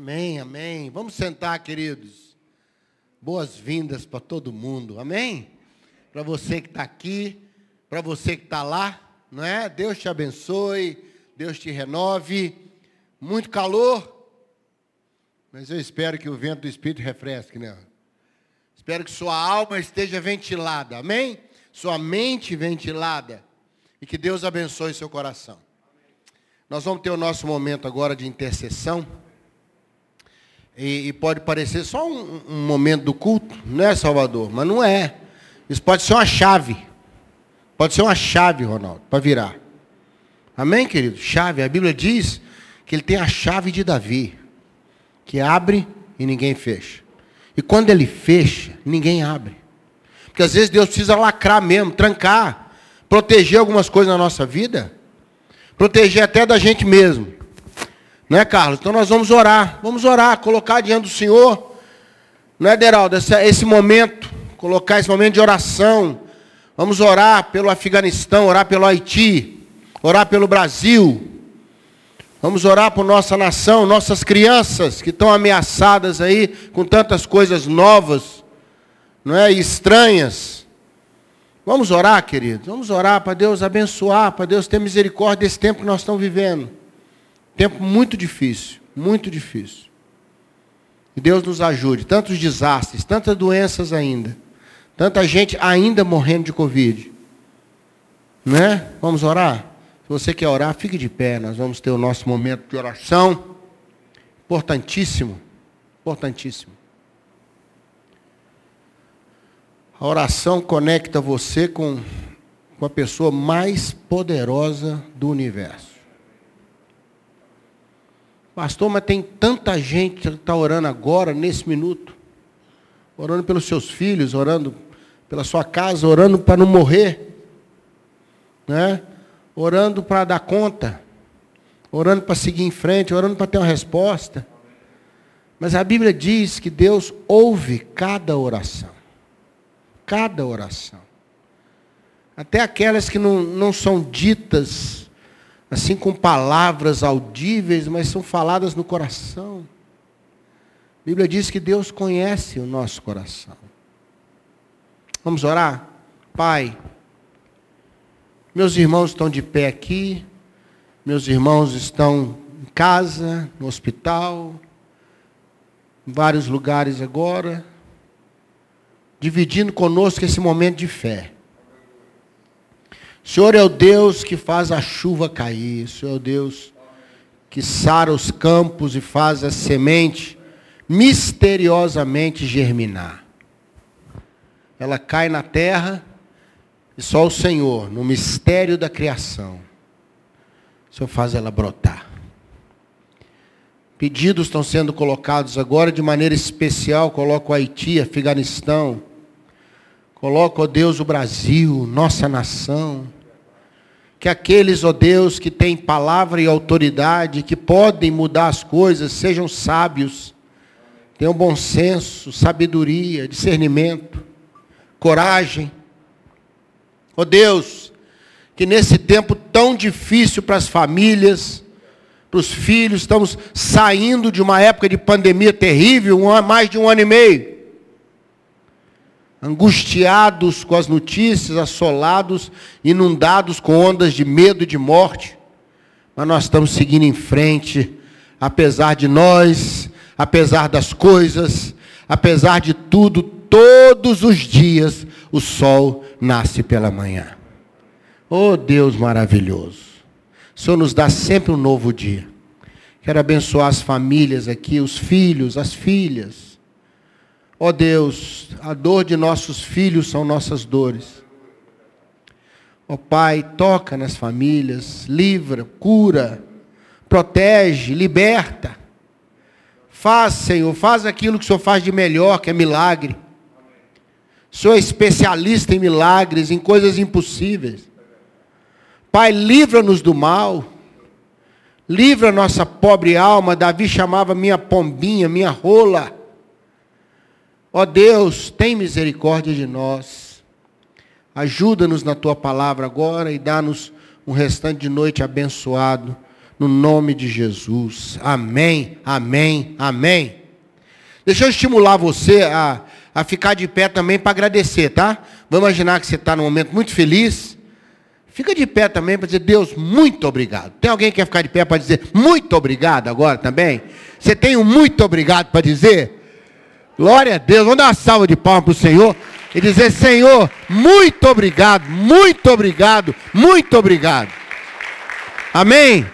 Amém, amém. Vamos sentar, queridos. Boas-vindas para todo mundo, amém? Para você que está aqui, para você que está lá, não é? Deus te abençoe, Deus te renove. Muito calor, mas eu espero que o vento do Espírito refresque, né? Espero que sua alma esteja ventilada, amém? Sua mente ventilada. E que Deus abençoe seu coração. Nós vamos ter o nosso momento agora de intercessão. E, e pode parecer só um, um, momento do culto, não é, Salvador? Mas não é. Isso pode ser uma chave. Pode ser uma chave, Ronaldo, para virar. Amém, querido? Chave. A Bíblia diz que ele tem a chave de Davi, que abre e ninguém fecha. E quando ele fecha, ninguém abre. Porque às vezes Deus precisa lacrar mesmo, trancar, proteger algumas coisas na nossa vida, proteger até da gente mesmo. Não é, Carlos? Então nós vamos orar. Vamos orar, colocar diante do Senhor. Não é, Deraldo? Esse, esse momento, colocar esse momento de oração. Vamos orar pelo Afeganistão, orar pelo Haiti, orar pelo Brasil. Vamos orar por nossa nação, nossas crianças que estão ameaçadas aí com tantas coisas novas, não é? E estranhas. Vamos orar, queridos. Vamos orar para Deus abençoar, para Deus ter misericórdia desse tempo que nós estamos vivendo. Tempo muito difícil, muito difícil. E Deus nos ajude. Tantos desastres, tantas doenças ainda. Tanta gente ainda morrendo de Covid. Né? Vamos orar? Se você quer orar, fique de pé. Nós vamos ter o nosso momento de oração. Importantíssimo. Importantíssimo. A oração conecta você com, com a pessoa mais poderosa do universo. Pastor, mas tem tanta gente que está orando agora, nesse minuto. Orando pelos seus filhos, orando pela sua casa, orando para não morrer. Né? Orando para dar conta. Orando para seguir em frente, orando para ter uma resposta. Mas a Bíblia diz que Deus ouve cada oração. Cada oração. Até aquelas que não, não são ditas assim com palavras audíveis, mas são faladas no coração. A Bíblia diz que Deus conhece o nosso coração. Vamos orar? Pai, meus irmãos estão de pé aqui, meus irmãos estão em casa, no hospital, em vários lugares agora, dividindo conosco esse momento de fé. Senhor é o Deus que faz a chuva cair. Senhor é o Deus que sara os campos e faz a semente misteriosamente germinar. Ela cai na terra e só o Senhor, no mistério da criação, o Senhor faz ela brotar. Pedidos estão sendo colocados agora de maneira especial. Coloco Haiti, Afeganistão. Coloco, ó Deus, o Brasil, nossa nação que aqueles, ó Deus, que têm palavra e autoridade, que podem mudar as coisas, sejam sábios, tenham bom senso, sabedoria, discernimento, coragem. Ó Deus, que nesse tempo tão difícil para as famílias, para os filhos, estamos saindo de uma época de pandemia terrível, mais de um ano e meio angustiados com as notícias, assolados, inundados com ondas de medo e de morte. Mas nós estamos seguindo em frente, apesar de nós, apesar das coisas, apesar de tudo, todos os dias o sol nasce pela manhã. Oh Deus maravilhoso. O Senhor nos dá sempre um novo dia. Quero abençoar as famílias aqui, os filhos, as filhas Ó oh Deus, a dor de nossos filhos são nossas dores. Ó oh Pai, toca nas famílias, livra, cura, protege, liberta. Faz, Senhor, faz aquilo que o Senhor faz de melhor, que é milagre. O Senhor é especialista em milagres, em coisas impossíveis. Pai, livra-nos do mal. Livra nossa pobre alma. Davi chamava minha pombinha, minha rola. Ó Deus, tem misericórdia de nós. Ajuda-nos na tua palavra agora e dá-nos um restante de noite abençoado. No nome de Jesus. Amém, amém, amém. Deixa eu estimular você a, a ficar de pé também para agradecer, tá? Vamos imaginar que você está num momento muito feliz. Fica de pé também para dizer, Deus, muito obrigado. Tem alguém que quer ficar de pé para dizer muito obrigado agora também? Você tem um muito obrigado para dizer? Glória a Deus. Vamos dar uma salva de palmas para o Senhor e dizer: Senhor, muito obrigado, muito obrigado, muito obrigado. Amém?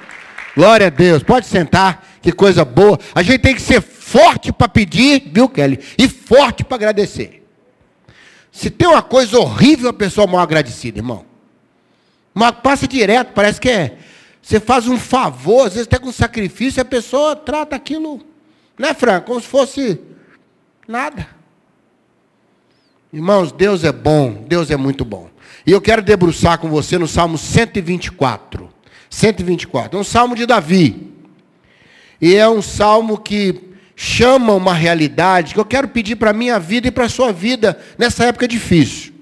Glória a Deus. Pode sentar, que coisa boa. A gente tem que ser forte para pedir, viu, Kelly? E forte para agradecer. Se tem uma coisa horrível, a pessoa mal agradecida, irmão. Mas passa direto, parece que é. Você faz um favor, às vezes até com sacrifício, a pessoa trata aquilo, né, Franco? Como se fosse nada. Irmãos, Deus é bom, Deus é muito bom. E eu quero debruçar com você no Salmo 124. 124. É um salmo de Davi. E é um salmo que chama uma realidade que eu quero pedir para a minha vida e para a sua vida nessa época difícil.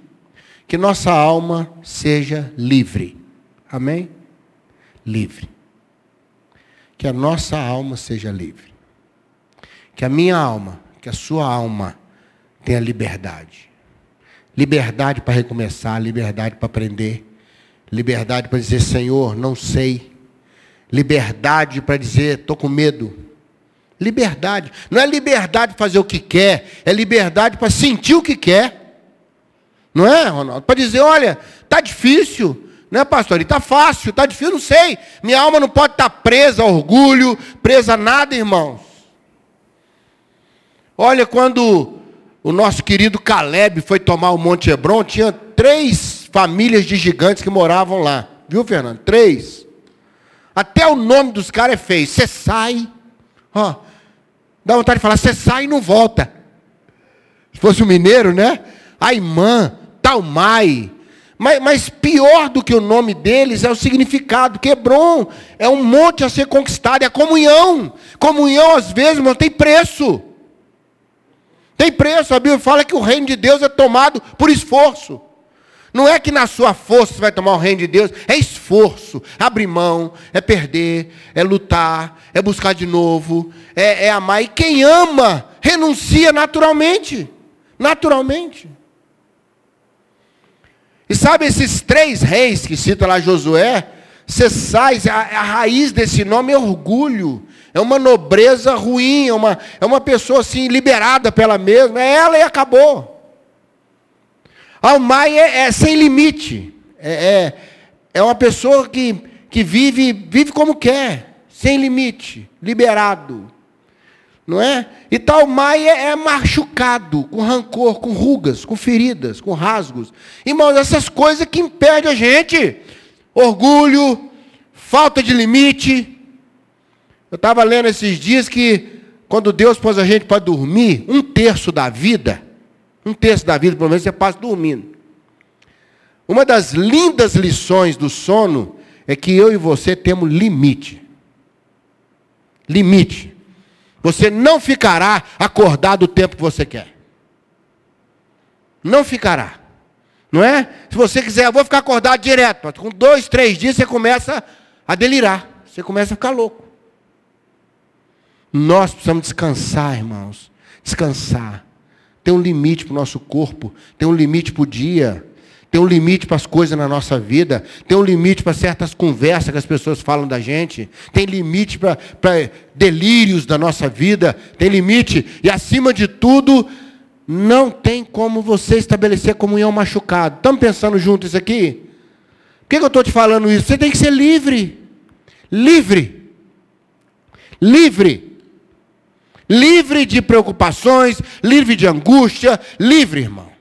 Que nossa alma seja livre. Amém? Livre. Que a nossa alma seja livre. Que a minha alma, que a sua alma tenha liberdade. Liberdade para recomeçar, liberdade para aprender, liberdade para dizer, Senhor, não sei. Liberdade para dizer, estou com medo. Liberdade. Não é liberdade para fazer o que quer, é liberdade para sentir o que quer. Não é, Ronaldo? Para dizer, olha, está difícil, né, pastor? Está fácil, está difícil, não sei. Minha alma não pode estar tá presa a orgulho, presa a nada, irmãos. Olha, quando o nosso querido Caleb foi tomar o Monte Hebron, tinha três famílias de gigantes que moravam lá. Viu, Fernando? Três. Até o nome dos caras é feio. Você sai, ó, dá vontade de falar, você sai e não volta. Se fosse um mineiro, né? Aimã, Talmai. Mas, mas pior do que o nome deles é o significado. Quebron é um monte a ser conquistado, é a comunhão. Comunhão, às vezes, não tem preço. Tem preço, a Bíblia fala que o reino de Deus é tomado por esforço. Não é que na sua força você vai tomar o reino de Deus, é esforço, abrir mão, é perder, é lutar, é buscar de novo, é, é amar. E quem ama, renuncia naturalmente. Naturalmente. E sabe esses três reis que cita lá Josué? Cessais, a, a raiz desse nome é orgulho, é uma nobreza ruim, é uma, é uma pessoa assim, liberada pela mesma. É ela e acabou. Almai é, é sem limite. É, é, é uma pessoa que, que vive, vive como quer, sem limite, liberado. Não é? E tal Mai é, é machucado, com rancor, com rugas, com feridas, com rasgos. Irmãos, essas coisas que impedem a gente. Orgulho, falta de limite, eu estava lendo esses dias que quando Deus pôs a gente para dormir, um terço da vida, um terço da vida, pelo menos, você passa dormindo. Uma das lindas lições do sono é que eu e você temos limite. Limite. Você não ficará acordado o tempo que você quer. Não ficará. Não é? Se você quiser, eu vou ficar acordado direto. Com dois, três dias você começa a delirar. Você começa a ficar louco. Nós precisamos descansar, irmãos. Descansar. Tem um limite para o nosso corpo, tem um limite para o dia, tem um limite para as coisas na nossa vida, tem um limite para certas conversas que as pessoas falam da gente, tem limite para, para delírios da nossa vida, tem limite, e acima de tudo, não tem como você estabelecer comunhão machucado. Estamos pensando juntos isso aqui? Por que, que eu estou te falando isso? Você tem que ser livre. Livre. Livre livre de preocupações, livre de angústia, livre, irmão.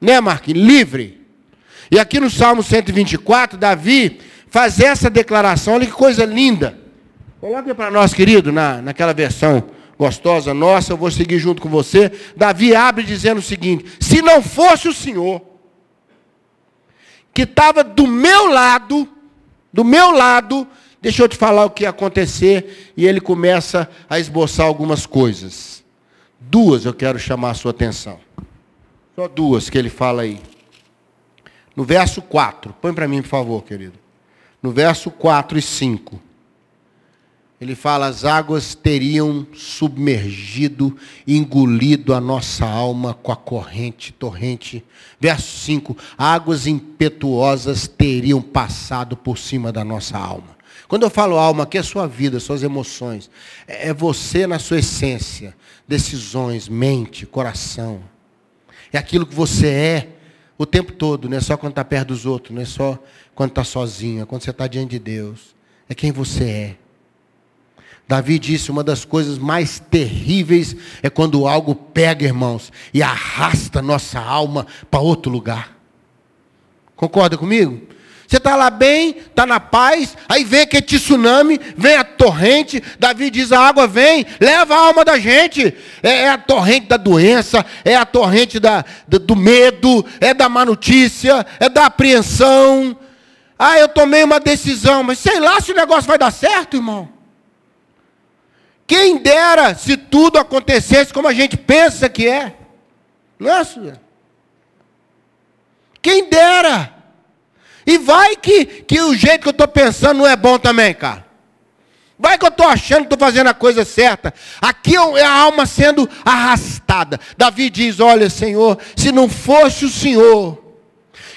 Né, Marquinhos? Livre. E aqui no Salmo 124, Davi faz essa declaração, olha que coisa linda. Coloque para nós, querido, na, naquela versão gostosa nossa, eu vou seguir junto com você. Davi abre dizendo o seguinte: se não fosse o Senhor, que estava do meu lado, do meu lado, Deixa eu te falar o que ia acontecer. E ele começa a esboçar algumas coisas. Duas eu quero chamar a sua atenção. Só duas que ele fala aí. No verso 4. Põe para mim, por favor, querido. No verso 4 e 5. Ele fala: as águas teriam submergido, engolido a nossa alma com a corrente, torrente. Verso 5: águas impetuosas teriam passado por cima da nossa alma. Quando eu falo alma, aqui é sua vida, suas emoções. É, é você na sua essência, decisões, mente, coração. É aquilo que você é o tempo todo, não é só quando está perto dos outros, não é só quando está sozinho, é quando você está diante de Deus. É quem você é. Davi disse: uma das coisas mais terríveis é quando algo pega, irmãos, e arrasta nossa alma para outro lugar. Concorda comigo? Você está lá bem, está na paz, aí vem aquele tsunami, vem a torrente, Davi diz, a água vem, leva a alma da gente. É, é a torrente da doença, é a torrente da, do, do medo, é da má notícia, é da apreensão. Ah, eu tomei uma decisão, mas sei lá se o negócio vai dar certo, irmão. Quem dera se tudo acontecesse como a gente pensa que é. Não é, Suzana? Quem dera. E vai que, que o jeito que eu estou pensando não é bom também, cara. Vai que eu estou achando que estou fazendo a coisa certa. Aqui é a alma sendo arrastada. Davi diz: Olha, Senhor, se não fosse o Senhor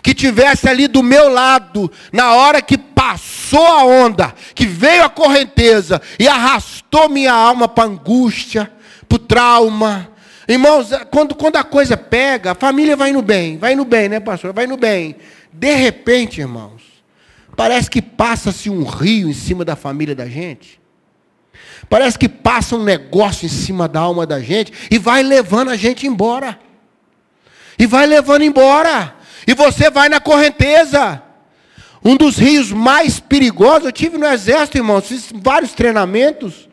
que tivesse ali do meu lado, na hora que passou a onda, que veio a correnteza e arrastou minha alma para angústia, para o trauma. Irmãos, quando, quando a coisa pega, a família vai no bem, vai no bem, né, pastor? Vai no bem. De repente, irmãos, parece que passa-se um rio em cima da família da gente. Parece que passa um negócio em cima da alma da gente e vai levando a gente embora. E vai levando embora. E você vai na correnteza. Um dos rios mais perigosos, eu tive no exército, irmãos, fiz vários treinamentos.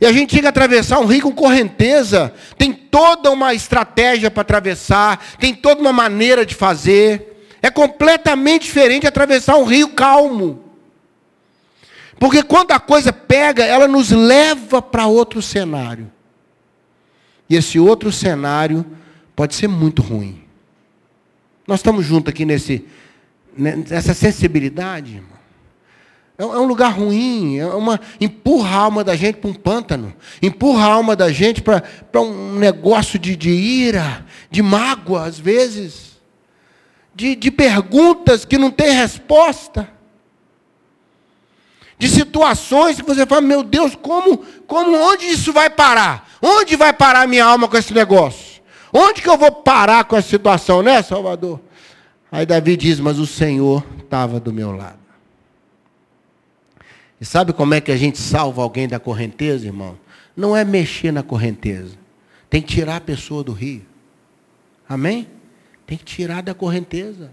E a gente tinha que atravessar um rio com correnteza. Tem toda uma estratégia para atravessar, tem toda uma maneira de fazer. É completamente diferente atravessar um rio calmo. Porque quando a coisa pega, ela nos leva para outro cenário. E esse outro cenário pode ser muito ruim. Nós estamos juntos aqui nesse, nessa sensibilidade, irmão. É, é um lugar ruim, é uma, empurra a alma da gente para um pântano, empurra a alma da gente para um negócio de, de ira, de mágoa, às vezes, de, de perguntas que não tem resposta, de situações que você fala, meu Deus, como, como, onde isso vai parar? Onde vai parar minha alma com esse negócio? Onde que eu vou parar com essa situação, né, Salvador? Aí Davi diz: Mas o Senhor estava do meu lado. E sabe como é que a gente salva alguém da correnteza, irmão? Não é mexer na correnteza. Tem que tirar a pessoa do rio. Amém? Tem que tirar da correnteza.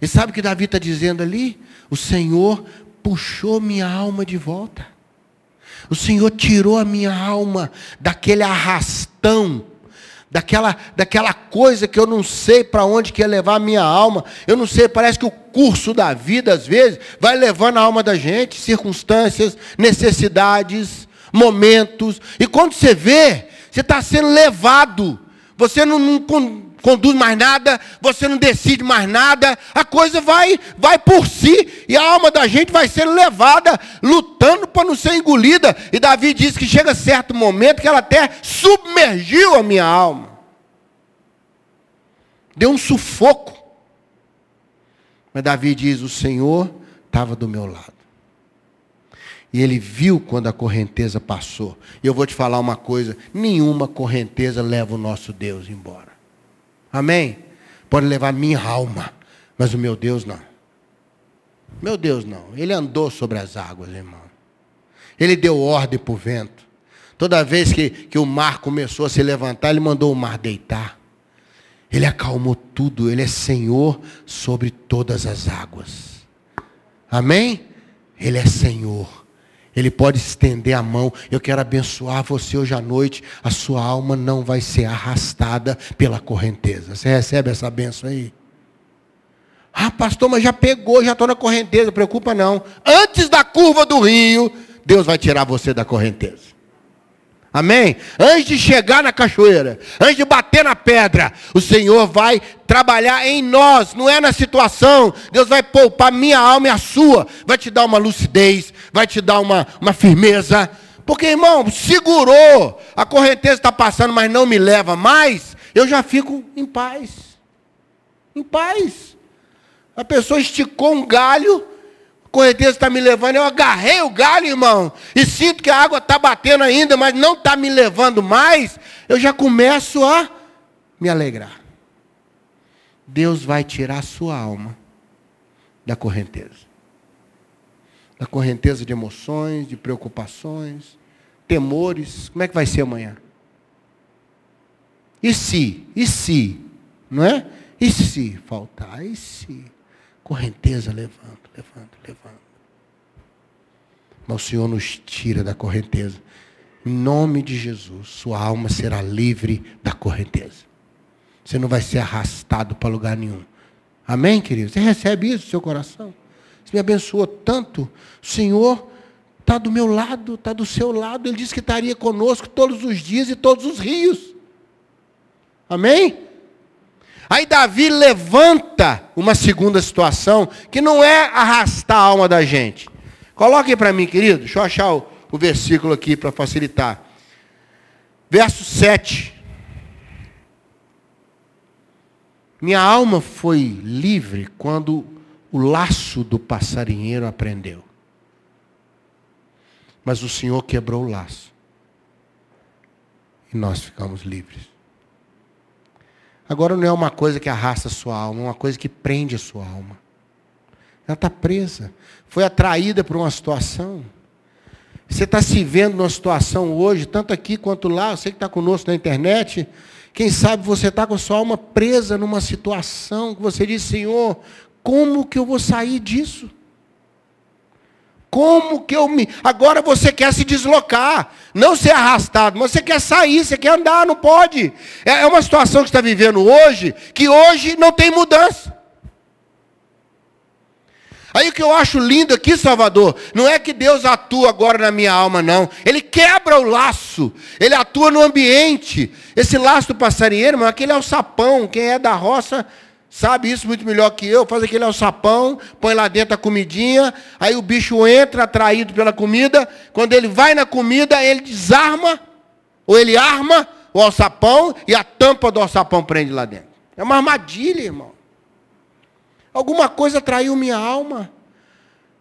E sabe o que Davi está dizendo ali? O Senhor puxou minha alma de volta. O Senhor tirou a minha alma daquele arrastão daquela, daquela coisa que eu não sei para onde quer levar a minha alma. Eu não sei, parece que o curso da vida, às vezes, vai levando a alma da gente, circunstâncias, necessidades, momentos. E quando você vê, você está sendo levado. Você não, não conduz mais nada, você não decide mais nada, a coisa vai, vai por si, e a alma da gente vai sendo levada, lutando para não ser engolida. E Davi diz que chega certo momento que ela até submergiu a minha alma. Deu um sufoco. Mas Davi diz: O Senhor estava do meu lado. E ele viu quando a correnteza passou. E eu vou te falar uma coisa: nenhuma correnteza leva o nosso Deus embora. Amém? Pode levar minha alma, mas o meu Deus não. Meu Deus não. Ele andou sobre as águas, irmão. Ele deu ordem para o vento. Toda vez que, que o mar começou a se levantar, ele mandou o mar deitar. Ele acalmou tudo. Ele é Senhor sobre todas as águas. Amém? Ele é Senhor. Ele pode estender a mão. Eu quero abençoar você hoje à noite. A sua alma não vai ser arrastada pela correnteza. Você recebe essa benção aí? Ah, pastor, mas já pegou, já estou na correnteza. Preocupa não. Antes da curva do rio, Deus vai tirar você da correnteza. Amém? Antes de chegar na cachoeira, antes de bater na pedra, o Senhor vai trabalhar em nós, não é na situação. Deus vai poupar minha alma e a sua, vai te dar uma lucidez, vai te dar uma, uma firmeza. Porque, irmão, segurou, a correnteza está passando, mas não me leva mais, eu já fico em paz. Em paz. A pessoa esticou um galho, a correnteza está me levando, eu agarrei o galho, irmão, e sinto que a água está batendo ainda, mas não está me levando mais, eu já começo a me alegrar. Deus vai tirar a sua alma da correnteza. Da correnteza de emoções, de preocupações, temores. Como é que vai ser amanhã? E se? E se? Não é? E se faltar? E se? Correnteza levando, levando, levando. Mas o Senhor nos tira da correnteza. Em nome de Jesus, sua alma será livre da correnteza. Você não vai ser arrastado para lugar nenhum. Amém, querido? Você recebe isso no seu coração? Me abençoou tanto. O Senhor está do meu lado, está do seu lado. Ele disse que estaria conosco todos os dias e todos os rios. Amém? Aí Davi levanta uma segunda situação, que não é arrastar a alma da gente. Coloque para mim, querido. Deixa eu achar o, o versículo aqui para facilitar. Verso 7. Minha alma foi livre quando o laço do passarinheiro aprendeu. Mas o Senhor quebrou o laço. E nós ficamos livres. Agora não é uma coisa que arrasta a sua alma, é uma coisa que prende a sua alma. Ela está presa. Foi atraída por uma situação. Você está se vendo numa situação hoje, tanto aqui quanto lá, você que está conosco na internet, quem sabe você está com a sua alma presa numa situação que você diz, Senhor, como que eu vou sair disso? Como que eu me. Agora você quer se deslocar, não ser arrastado, mas você quer sair, você quer andar, não pode. É, é uma situação que está vivendo hoje, que hoje não tem mudança. Aí o que eu acho lindo aqui, Salvador, não é que Deus atua agora na minha alma, não. Ele quebra o laço, ele atua no ambiente. Esse laço do passarinheiro, mas aquele é o sapão. Quem é da roça sabe isso muito melhor que eu. Faz aquele alçapão, põe lá dentro a comidinha, aí o bicho entra atraído pela comida. Quando ele vai na comida, ele desarma, ou ele arma o alçapão e a tampa do alçapão prende lá dentro. É uma armadilha, irmão. Alguma coisa atraiu minha alma.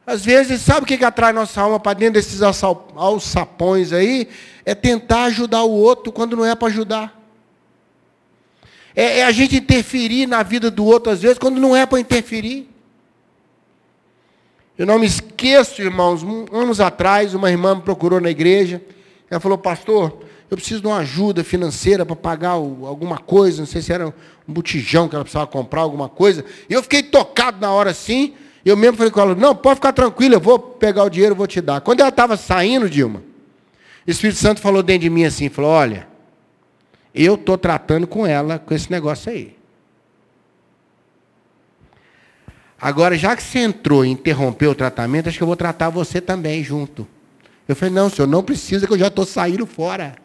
Às vezes, sabe o que, que atrai nossa alma para dentro desses alçapões aí? É tentar ajudar o outro quando não é para ajudar. É, é, a gente interferir na vida do outro, às vezes, quando não é para interferir. Eu não me esqueço, irmãos, anos atrás, uma irmã me procurou na igreja. Ela falou, pastor, eu preciso de uma ajuda financeira para pagar alguma coisa, não sei se era um botijão que ela precisava comprar, alguma coisa. E eu fiquei tocado na hora assim. Eu mesmo falei com ela, não, pode ficar tranquila, eu vou pegar o dinheiro, vou te dar. Quando ela estava saindo, Dilma, o Espírito Santo falou dentro de mim assim, falou, olha, eu estou tratando com ela com esse negócio aí. Agora, já que você entrou e interrompeu o tratamento, acho que eu vou tratar você também junto. Eu falei, não, senhor, não precisa que eu já estou saindo fora.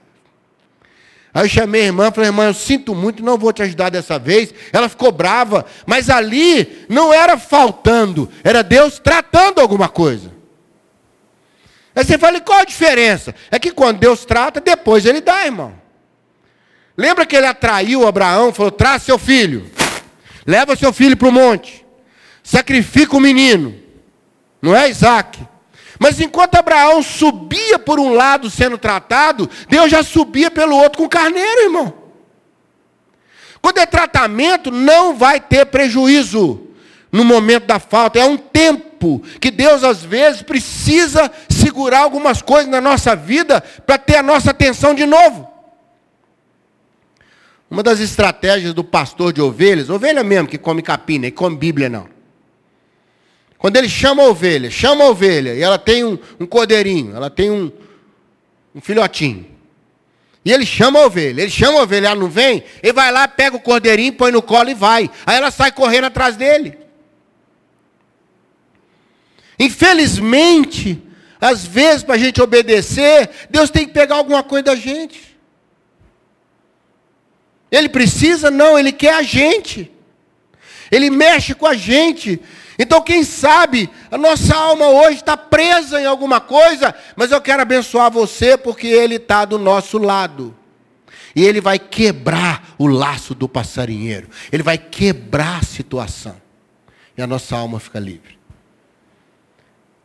Aí eu chamei a irmã, falei, irmã, eu sinto muito, não vou te ajudar dessa vez. Ela ficou brava, mas ali não era faltando, era Deus tratando alguma coisa. Aí você fala, qual a diferença? É que quando Deus trata, depois Ele dá, irmão. Lembra que ele atraiu Abraão, falou, traz seu filho, leva seu filho para o monte, sacrifica o menino, não é Isaac? Mas enquanto Abraão subia por um lado sendo tratado, Deus já subia pelo outro com o carneiro, irmão. Quando é tratamento, não vai ter prejuízo no momento da falta. É um tempo que Deus, às vezes, precisa segurar algumas coisas na nossa vida para ter a nossa atenção de novo. Uma das estratégias do pastor de ovelhas, ovelha mesmo que come capim, nem come Bíblia não. Quando ele chama a ovelha, chama a ovelha, e ela tem um, um cordeirinho, ela tem um, um filhotinho. E ele chama a ovelha, ele chama a ovelha, ela não vem, ele vai lá, pega o cordeirinho, põe no colo e vai. Aí ela sai correndo atrás dele. Infelizmente, às vezes, para a gente obedecer, Deus tem que pegar alguma coisa da gente. Ele precisa? Não, ele quer a gente. Ele mexe com a gente. Então, quem sabe, a nossa alma hoje está presa em alguma coisa, mas eu quero abençoar você porque Ele está do nosso lado. E Ele vai quebrar o laço do passarinheiro. Ele vai quebrar a situação. E a nossa alma fica livre.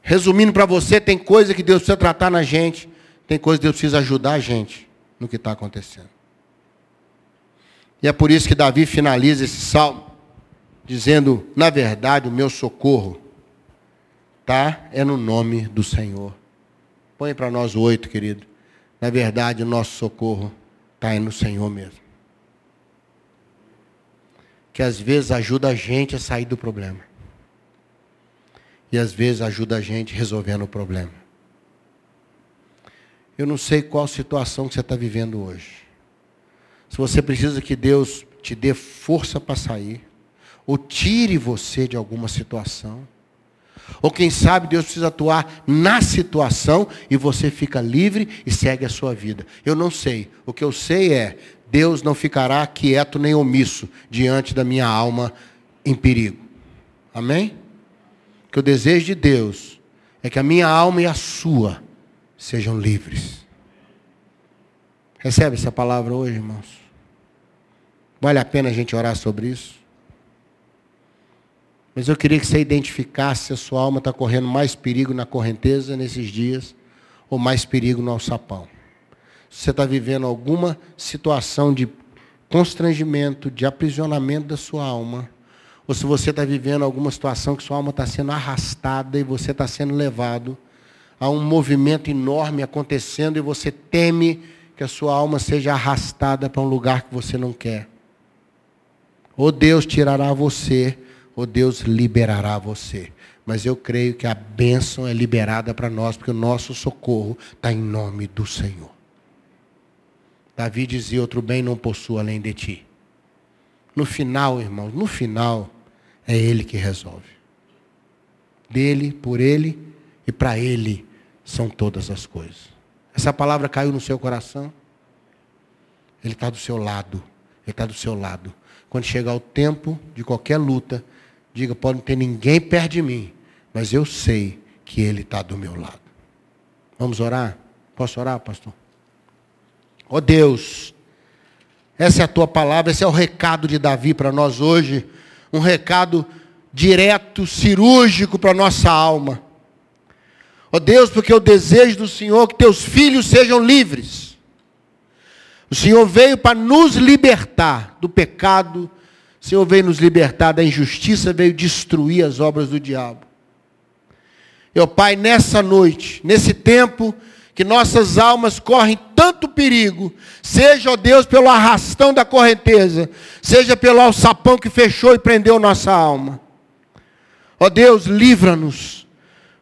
Resumindo para você, tem coisa que Deus precisa tratar na gente, tem coisa que Deus precisa ajudar a gente no que está acontecendo. E é por isso que Davi finaliza esse salmo dizendo: Na verdade, o meu socorro tá é no nome do Senhor. Põe para nós o oito, querido. Na verdade, o nosso socorro está no Senhor mesmo. Que às vezes ajuda a gente a sair do problema. E às vezes ajuda a gente resolvendo o problema. Eu não sei qual situação que você está vivendo hoje. Se você precisa que Deus te dê força para sair, ou tire você de alguma situação. Ou quem sabe Deus precisa atuar na situação e você fica livre e segue a sua vida. Eu não sei. O que eu sei é, Deus não ficará quieto nem omisso diante da minha alma em perigo. Amém? Que o desejo de Deus é que a minha alma e a sua sejam livres. Recebe essa palavra hoje, irmãos? Vale a pena a gente orar sobre isso? Mas eu queria que você identificasse se a sua alma está correndo mais perigo na correnteza nesses dias ou mais perigo no alçapão. Se você está vivendo alguma situação de constrangimento, de aprisionamento da sua alma, ou se você está vivendo alguma situação que sua alma está sendo arrastada e você está sendo levado a um movimento enorme acontecendo e você teme que a sua alma seja arrastada para um lugar que você não quer. Ou Deus tirará você ou Deus liberará você. Mas eu creio que a bênção é liberada para nós, porque o nosso socorro está em nome do Senhor. Davi dizia: Outro bem não possuo além de ti. No final, irmãos, no final, é Ele que resolve. Dele, por Ele e para Ele são todas as coisas. Essa palavra caiu no seu coração? Ele está do seu lado. Ele está do seu lado. Quando chegar o tempo de qualquer luta, Diga, pode não ter ninguém perto de mim, mas eu sei que Ele está do meu lado. Vamos orar? Posso orar, pastor? Ó oh Deus, essa é a tua palavra, esse é o recado de Davi para nós hoje. Um recado direto, cirúrgico para a nossa alma. Ó oh Deus, porque eu desejo do Senhor que teus filhos sejam livres. O Senhor veio para nos libertar do pecado, o Senhor veio nos libertar da injustiça, veio destruir as obras do diabo. Meu Pai, nessa noite, nesse tempo que nossas almas correm tanto perigo, seja, ó Deus, pelo arrastão da correnteza, seja pelo alçapão que fechou e prendeu nossa alma. Ó Deus, livra-nos,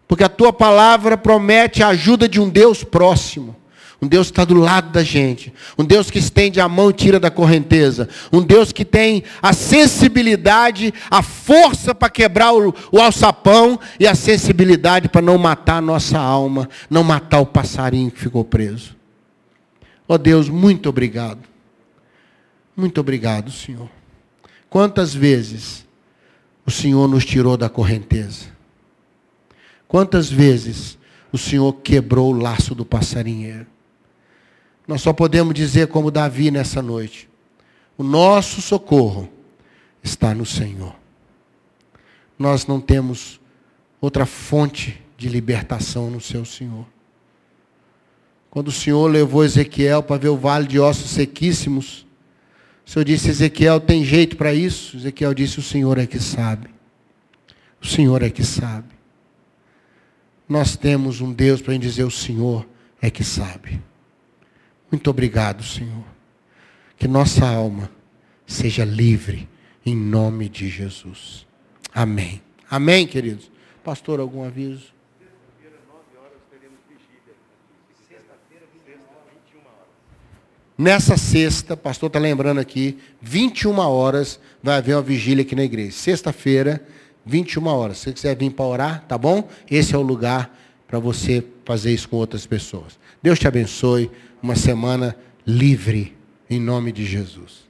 porque a tua palavra promete a ajuda de um Deus próximo. Um Deus que está do lado da gente. Um Deus que estende a mão e tira da correnteza. Um Deus que tem a sensibilidade, a força para quebrar o, o alçapão e a sensibilidade para não matar a nossa alma, não matar o passarinho que ficou preso. Ó oh Deus, muito obrigado. Muito obrigado, Senhor. Quantas vezes o Senhor nos tirou da correnteza? Quantas vezes o Senhor quebrou o laço do passarinheiro? Nós só podemos dizer como Davi nessa noite: o nosso socorro está no Senhor. Nós não temos outra fonte de libertação no seu Senhor. Quando o Senhor levou Ezequiel para ver o vale de ossos sequíssimos, o Senhor disse: Ezequiel, tem jeito para isso? Ezequiel disse: O Senhor é que sabe. O Senhor é que sabe. Nós temos um Deus para dizer: O Senhor é que sabe. Muito obrigado, Senhor. Que nossa alma seja livre em nome de Jesus. Amém. Amém, queridos. Pastor, algum aviso? Nessa sexta, pastor está lembrando aqui, 21 horas vai haver uma vigília aqui na igreja. Sexta-feira, 21 horas. Se você quiser vir para orar, tá bom? Esse é o lugar para você fazer isso com outras pessoas. Deus te abençoe uma semana livre, em nome de Jesus.